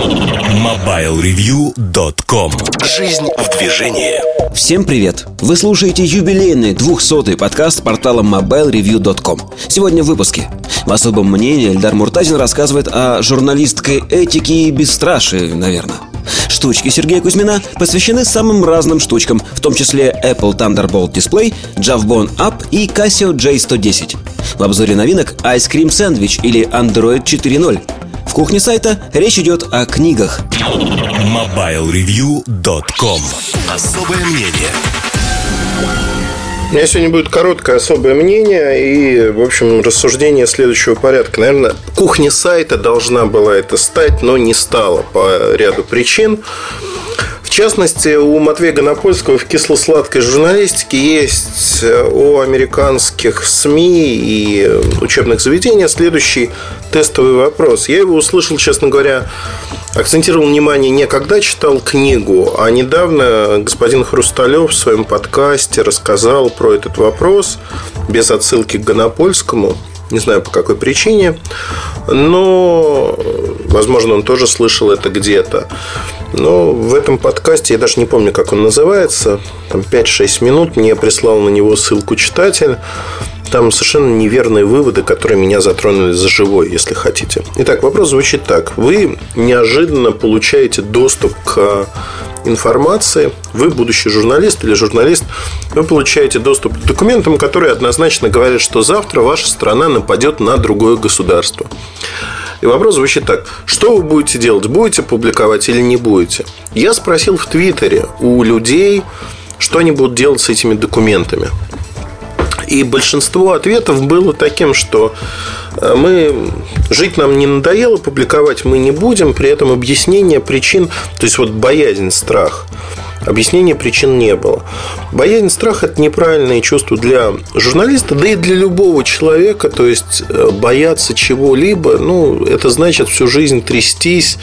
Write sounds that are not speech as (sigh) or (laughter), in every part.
MobileReview.com Жизнь в движении Всем привет! Вы слушаете юбилейный 200-й подкаст портала MobileReview.com Сегодня в выпуске В особом мнении Эльдар Муртазин рассказывает о журналистской этике и бесстрашии, наверное Штучки Сергея Кузьмина посвящены самым разным штучкам, в том числе Apple Thunderbolt Display, Javbon App и Casio J110. В обзоре новинок Ice Cream Sandwich или Android 4.0. В кухне сайта речь идет о книгах. MobileReview.com Особое мнение у меня сегодня будет короткое особое мнение и, в общем, рассуждение следующего порядка. Наверное, кухня сайта должна была это стать, но не стала по ряду причин. В частности, у Матвея Гонопольского в кисло-сладкой журналистике есть э, о американских СМИ и учебных заведениях следующий тестовый вопрос. Я его услышал, честно говоря, акцентировал внимание не когда читал книгу, а недавно господин Хрусталев в своем подкасте рассказал про этот вопрос без отсылки к Гонопольскому. Не знаю по какой причине, но, возможно, он тоже слышал это где-то. Но в этом подкасте, я даже не помню, как он называется, там 5-6 минут, мне прислал на него ссылку читатель. Там совершенно неверные выводы, которые меня затронули за живой, если хотите. Итак, вопрос звучит так. Вы неожиданно получаете доступ к информации, вы будущий журналист или журналист, вы получаете доступ к документам, которые однозначно говорят, что завтра ваша страна нападет на другое государство. И вопрос звучит так. Что вы будете делать? Будете публиковать или не будете? Я спросил в Твиттере у людей, что они будут делать с этими документами. И большинство ответов было таким, что э, мы жить нам не надоело, публиковать мы не будем, при этом объяснение причин, то есть вот боязнь, страх, объяснения причин не было. Боязнь, страх – это неправильное чувство для журналиста, да и для любого человека. То есть, э, бояться чего-либо, ну, это значит всю жизнь трястись,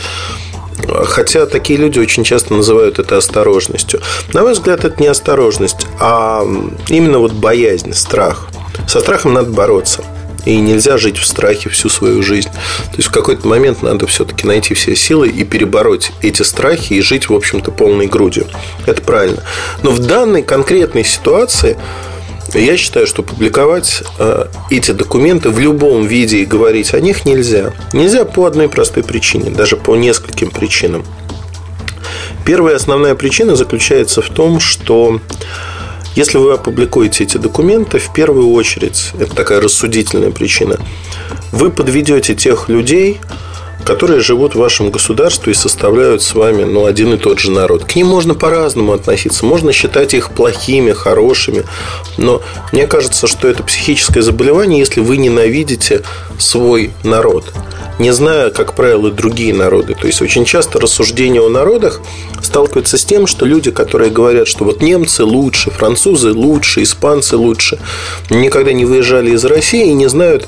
Хотя такие люди очень часто называют это осторожностью. На мой взгляд, это не осторожность, а именно вот боязнь, страх. Со страхом надо бороться. И нельзя жить в страхе всю свою жизнь. То есть в какой-то момент надо все-таки найти все силы и перебороть эти страхи и жить, в общем-то, полной грудью. Это правильно. Но в данной конкретной ситуации я считаю, что публиковать э, эти документы в любом виде и говорить о них нельзя. Нельзя по одной простой причине, даже по нескольким причинам. Первая основная причина заключается в том, что если вы опубликуете эти документы, в первую очередь, это такая рассудительная причина, вы подведете тех людей, которые живут в вашем государстве и составляют с вами ну, один и тот же народ. К ним можно по-разному относиться. Можно считать их плохими, хорошими. Но мне кажется, что это психическое заболевание, если вы ненавидите свой народ не зная, как правило, другие народы. То есть очень часто рассуждения о народах сталкиваются с тем, что люди, которые говорят, что вот немцы лучше, французы лучше, испанцы лучше, никогда не выезжали из России и не знают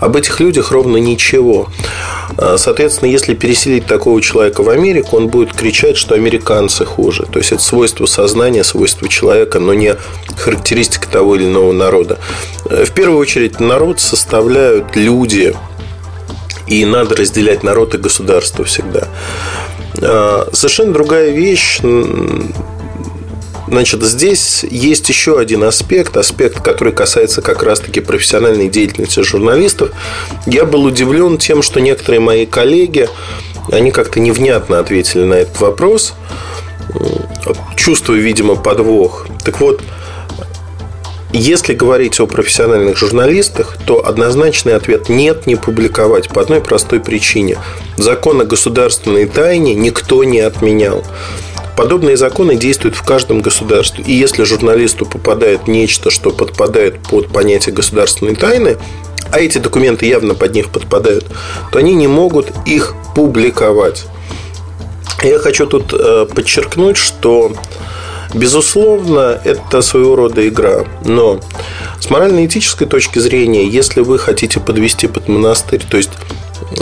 об этих людях ровно ничего. А, соответственно, если переселить такого человека в Америку, он будет кричать, что американцы хуже. То есть это свойство сознания, свойство человека, но не характеристика того или иного народа. В первую очередь народ составляют люди, и надо разделять народ и государство всегда. А, совершенно другая вещь Значит, здесь есть еще один аспект, аспект, который касается как раз-таки профессиональной деятельности журналистов. Я был удивлен тем, что некоторые мои коллеги, они как-то невнятно ответили на этот вопрос, чувствуя, видимо, подвох. Так вот, если говорить о профессиональных журналистах, то однозначный ответ нет, не публиковать по одной простой причине. Закон о государственной тайне никто не отменял. Подобные законы действуют в каждом государстве. И если журналисту попадает нечто, что подпадает под понятие государственной тайны, а эти документы явно под них подпадают, то они не могут их публиковать. Я хочу тут э, подчеркнуть, что Безусловно, это своего рода игра. Но с морально-этической точки зрения, если вы хотите подвести под монастырь, то есть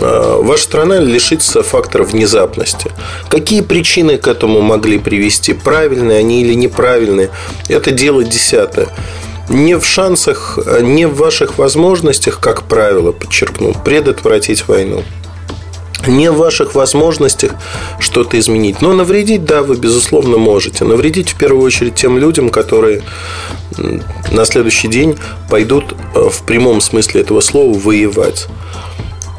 э, ваша страна лишится фактора внезапности. Какие причины к этому могли привести? Правильные они или неправильные? Это дело десятое. Не в шансах, не в ваших возможностях, как правило, подчеркну, предотвратить войну. Не в ваших возможностях что-то изменить. Но навредить, да, вы, безусловно, можете. Навредить в первую очередь тем людям, которые на следующий день пойдут э, в прямом смысле этого слова воевать.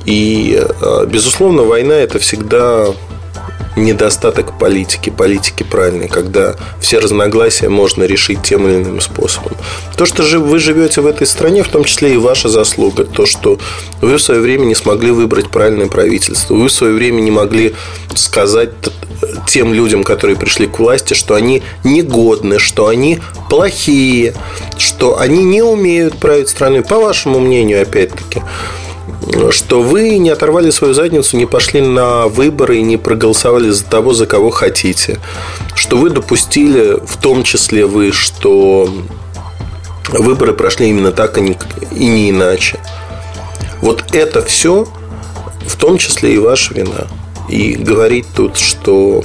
И, э, безусловно, война это всегда недостаток политики, политики правильной, когда все разногласия можно решить тем или иным способом. То, что же вы живете в этой стране, в том числе и ваша заслуга, то, что вы в свое время не смогли выбрать правильное правительство, вы в свое время не могли сказать тем людям, которые пришли к власти, что они негодны, что они плохие, что они не умеют править страной, по вашему мнению, опять-таки что вы не оторвали свою задницу, не пошли на выборы и не проголосовали за того, за кого хотите. Что вы допустили, в том числе вы, что выборы прошли именно так, а и не иначе. Вот это все, в том числе и ваша вина. И говорить тут, что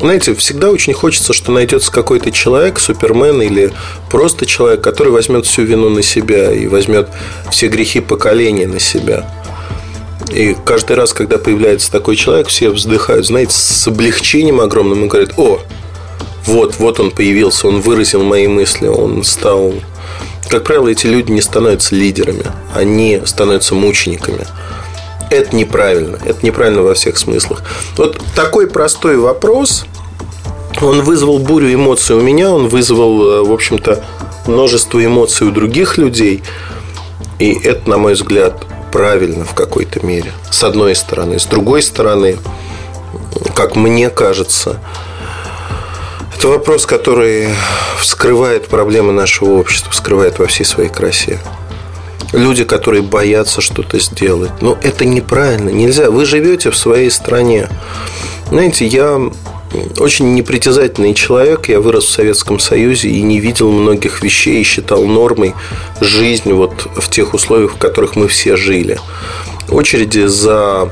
знаете, всегда очень хочется, что найдется какой-то человек, супермен или просто человек, который возьмет всю вину на себя и возьмет все грехи поколения на себя. И каждый раз, когда появляется такой человек, все вздыхают, знаете, с облегчением огромным и говорят, о, вот, вот он появился, он выразил мои мысли, он стал... Как правило, эти люди не становятся лидерами, они становятся мучениками это неправильно. Это неправильно во всех смыслах. Вот такой простой вопрос, он вызвал бурю эмоций у меня, он вызвал, э, в общем-то, множество эмоций у других людей. И это, на мой взгляд, правильно в какой-то мере. С одной стороны. С другой стороны, как мне кажется, это вопрос, который вскрывает проблемы нашего общества, вскрывает во всей своей красе люди, которые боятся что-то сделать. Но это неправильно, нельзя. Вы живете в своей стране. Знаете, я очень непритязательный человек. Я вырос в Советском Союзе и не видел многих вещей и считал нормой жизнь вот в тех условиях, в которых мы все жили. Очереди за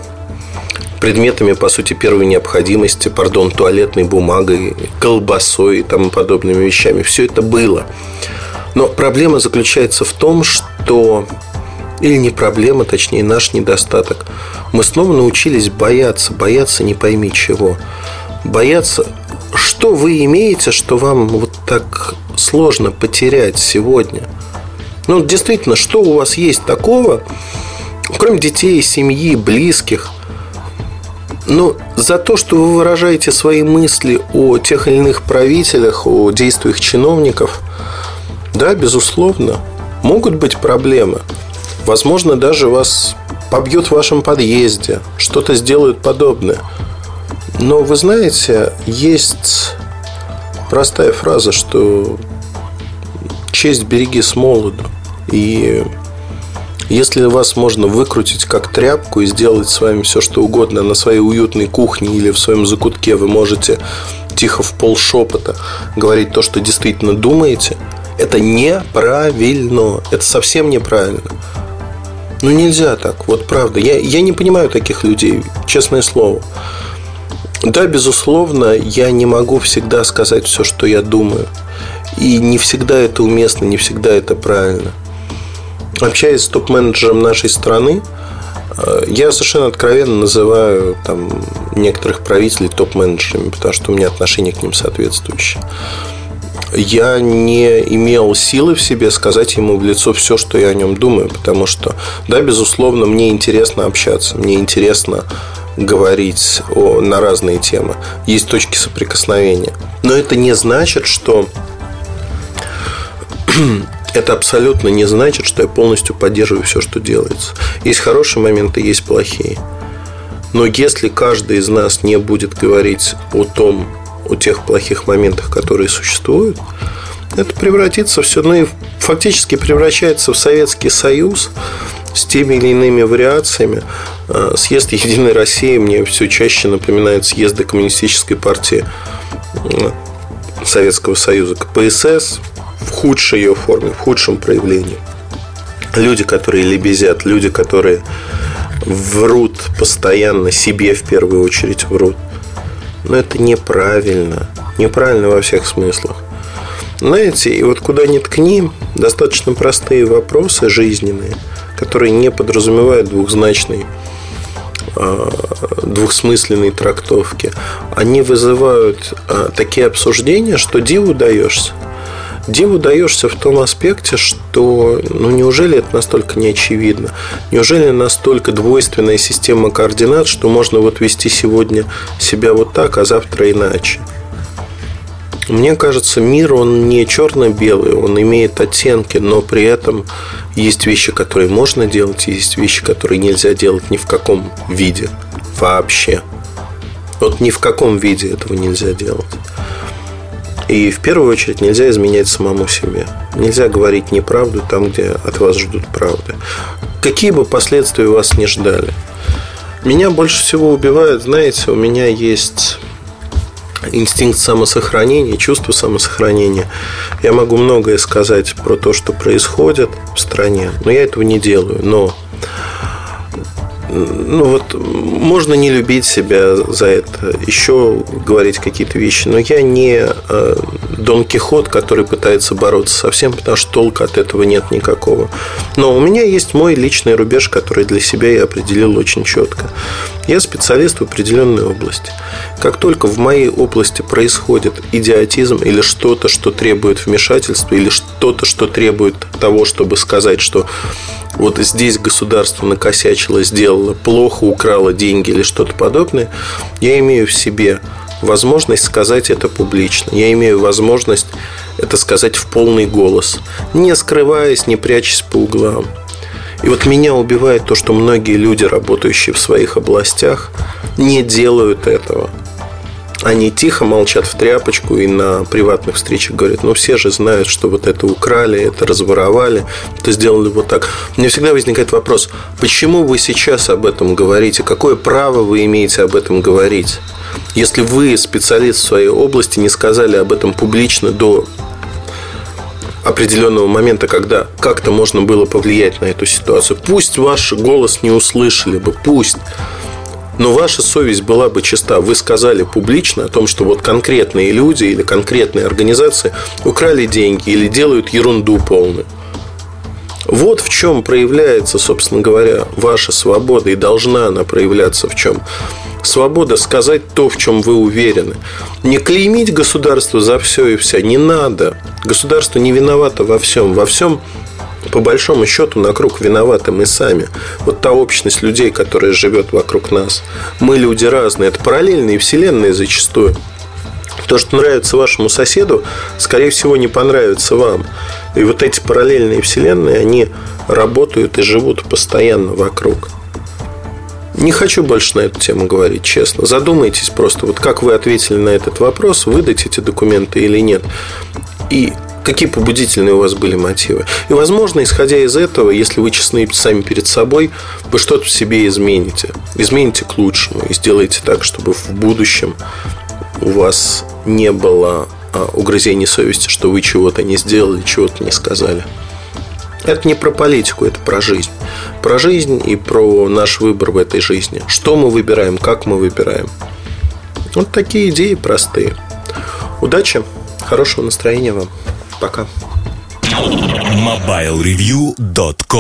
предметами, по сути, первой необходимости, пардон, туалетной бумагой, колбасой и тому подобными вещами. Все это было. Но проблема заключается в том, что или не проблема, точнее наш недостаток. Мы снова научились бояться, бояться не пойми чего. Бояться, что вы имеете, что вам вот так сложно потерять сегодня. Ну, действительно, что у вас есть такого, кроме детей, семьи, близких, но за то, что вы выражаете свои мысли о тех или иных правителях, о действиях чиновников – да, безусловно, могут быть проблемы. Возможно, даже вас побьют в вашем подъезде, что-то сделают подобное. Но вы знаете, есть простая фраза, что честь береги с молоду. И если вас можно выкрутить как тряпку и сделать с вами все, что угодно на своей уютной кухне или в своем закутке, вы можете тихо в пол шепота говорить то, что действительно думаете – это неправильно. Это совсем неправильно. Ну нельзя так, вот правда. Я, я не понимаю таких людей, честное слово. Да, безусловно, я не могу всегда сказать все, что я думаю. И не всегда это уместно, не всегда это правильно. Общаясь с топ-менеджером нашей страны, э, я совершенно откровенно называю там, некоторых правителей топ-менеджерами, потому что у меня отношение к ним соответствующее я не имел силы в себе сказать ему в лицо все, что я о нем думаю, потому что, да, безусловно, мне интересно общаться, мне интересно говорить о, на разные темы. Есть точки соприкосновения. Но это не значит, что (clears throat) это абсолютно не значит, что я полностью поддерживаю все, что делается. Есть хорошие моменты, есть плохие. Но если каждый из нас не будет говорить о том, о тех плохих моментах, которые существуют, это превратится все, ну и фактически превращается в Советский Союз с теми или иными вариациями. А, съезд Единой России мне все чаще напоминает съезды Коммунистической партии Советского Союза, КПСС в худшей ее форме, в худшем проявлении. Люди, которые лебезят, люди, которые врут постоянно, себе в первую очередь врут – но это неправильно. Неправильно во всех смыслах. Знаете, и вот куда ни ткни, достаточно простые вопросы жизненные, которые не подразумевают двухзначный э, двухсмысленной трактовки, они вызывают э, такие обсуждения, что диву даешься. Диву даешься в том аспекте, что ну неужели это настолько не очевидно? Неужели настолько двойственная система координат, что можно вот вести сегодня себя вот так, а завтра иначе? Мне кажется, мир, он не черно-белый, он имеет оттенки, но при этом есть вещи, которые можно делать, есть вещи, которые нельзя делать ни в каком виде вообще. Вот ни в каком виде этого нельзя делать. И в первую очередь нельзя изменять самому себе. Нельзя говорить неправду там, где от вас ждут правды. Какие бы последствия вас не ждали. Меня больше всего убивает, знаете, у меня есть инстинкт самосохранения, чувство самосохранения. Я могу многое сказать про то, что происходит в стране, но я этого не делаю. Но ну вот можно не любить себя за это, еще говорить какие-то вещи, но я не э, Дон Кихот, который пытается бороться со всем, потому что толка от этого нет никакого. Но у меня есть мой личный рубеж, который для себя я определил очень четко. Я специалист в определенной области. Как только в моей области происходит идиотизм или что-то, что требует вмешательства, или что-то, что требует того, чтобы сказать, что вот здесь государство накосячило, сделало плохо, украло деньги или что-то подобное, я имею в себе возможность сказать это публично. Я имею возможность это сказать в полный голос, не скрываясь, не прячась по углам. И вот меня убивает то, что многие люди, работающие в своих областях, не делают этого – они тихо молчат в тряпочку и на приватных встречах говорят, ну все же знают, что вот это украли, это разворовали, это сделали вот так. Меня всегда возникает вопрос, почему вы сейчас об этом говорите? Какое право вы имеете об этом говорить? Если вы, специалист в своей области, не сказали об этом публично до определенного момента, когда как-то можно было повлиять на эту ситуацию. Пусть ваш голос не услышали бы, пусть но ваша совесть была бы чиста. Вы сказали публично о том, что вот конкретные люди или конкретные организации украли деньги или делают ерунду полную. Вот в чем проявляется, собственно говоря, ваша свобода и должна она проявляться в чем. Свобода сказать то, в чем вы уверены. Не клеймить государство за все и вся не надо. Государство не виновато во всем. Во всем по большому счету на круг виноваты мы сами. Вот та общность людей, которая живет вокруг нас. Мы люди разные. Это параллельные вселенные зачастую. То, что нравится вашему соседу, скорее всего, не понравится вам. И вот эти параллельные вселенные, они работают и живут постоянно вокруг. Не хочу больше на эту тему говорить, честно. Задумайтесь просто, вот как вы ответили на этот вопрос, выдать эти документы или нет. И какие побудительные у вас были мотивы. И, возможно, исходя из этого, если вы честны сами перед собой, вы что-то в себе измените. Измените к лучшему и сделаете так, чтобы в будущем у вас не было а, угрызений совести, что вы чего-то не сделали, чего-то не сказали. Это не про политику, это про жизнь. Про жизнь и про наш выбор в этой жизни. Что мы выбираем, как мы выбираем. Вот такие идеи простые. Удачи, хорошего настроения вам. Пока. MobileReview.com